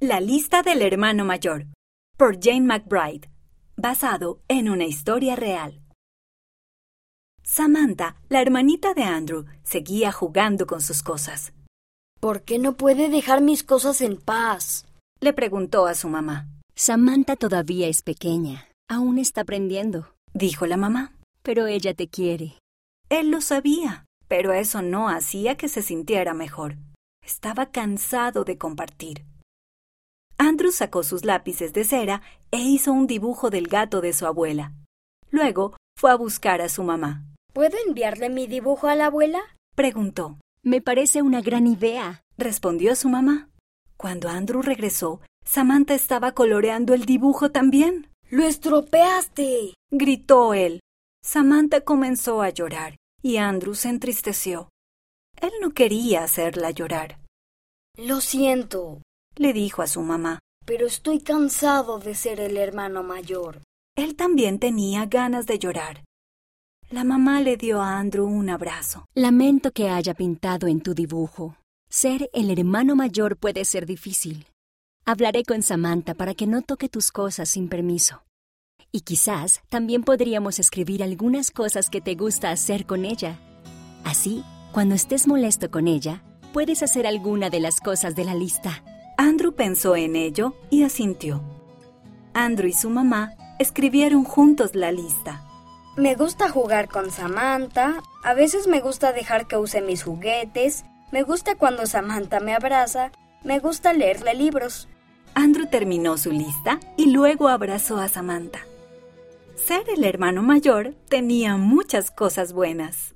La lista del hermano mayor por Jane McBride, basado en una historia real. Samantha, la hermanita de Andrew, seguía jugando con sus cosas. ¿Por qué no puede dejar mis cosas en paz? Le preguntó a su mamá. Samantha todavía es pequeña, aún está aprendiendo, Dijo la mamá. pero ella te quiere. Él lo sabía, pero eso no hacía que se sintiera mejor. Estaba cansado de compartir. Andrew sacó sus lápices de cera e hizo un dibujo del gato de su abuela. Luego fue a buscar a su mamá. ¿Puedo enviarle mi dibujo a la abuela? Preguntó. Me parece una gran idea. Respondió su mamá. Cuando Andrew regresó, Samantha estaba coloreando el dibujo también. ¡Lo estropeaste! Gritó él. Samantha comenzó a llorar y Andrew se entristeció. Él no quería hacerla llorar. Lo siento, Le dijo a su mamá. pero estoy cansado de ser el hermano mayor. Él también tenía ganas de llorar. La mamá le dio a Andrew un abrazo. Lamento que haya pintado en tu dibujo. Ser el hermano mayor puede ser difícil. Hablaré con Samantha para que no toque tus cosas sin permiso. Y quizás también podríamos escribir algunas cosas que te gusta hacer con ella. Así, cuando estés molesto con ella, puedes hacer alguna de las cosas de la lista. Andrew pensó en ello y asintió. Andrew y su mamá escribieron juntos la lista. Me gusta jugar con Samantha, a veces me gusta dejar que use mis juguetes, me gusta cuando Samantha me abraza, me gusta leerle libros. Andrew terminó su lista y luego abrazó a Samantha. Ser el hermano mayor tenía muchas cosas buenas.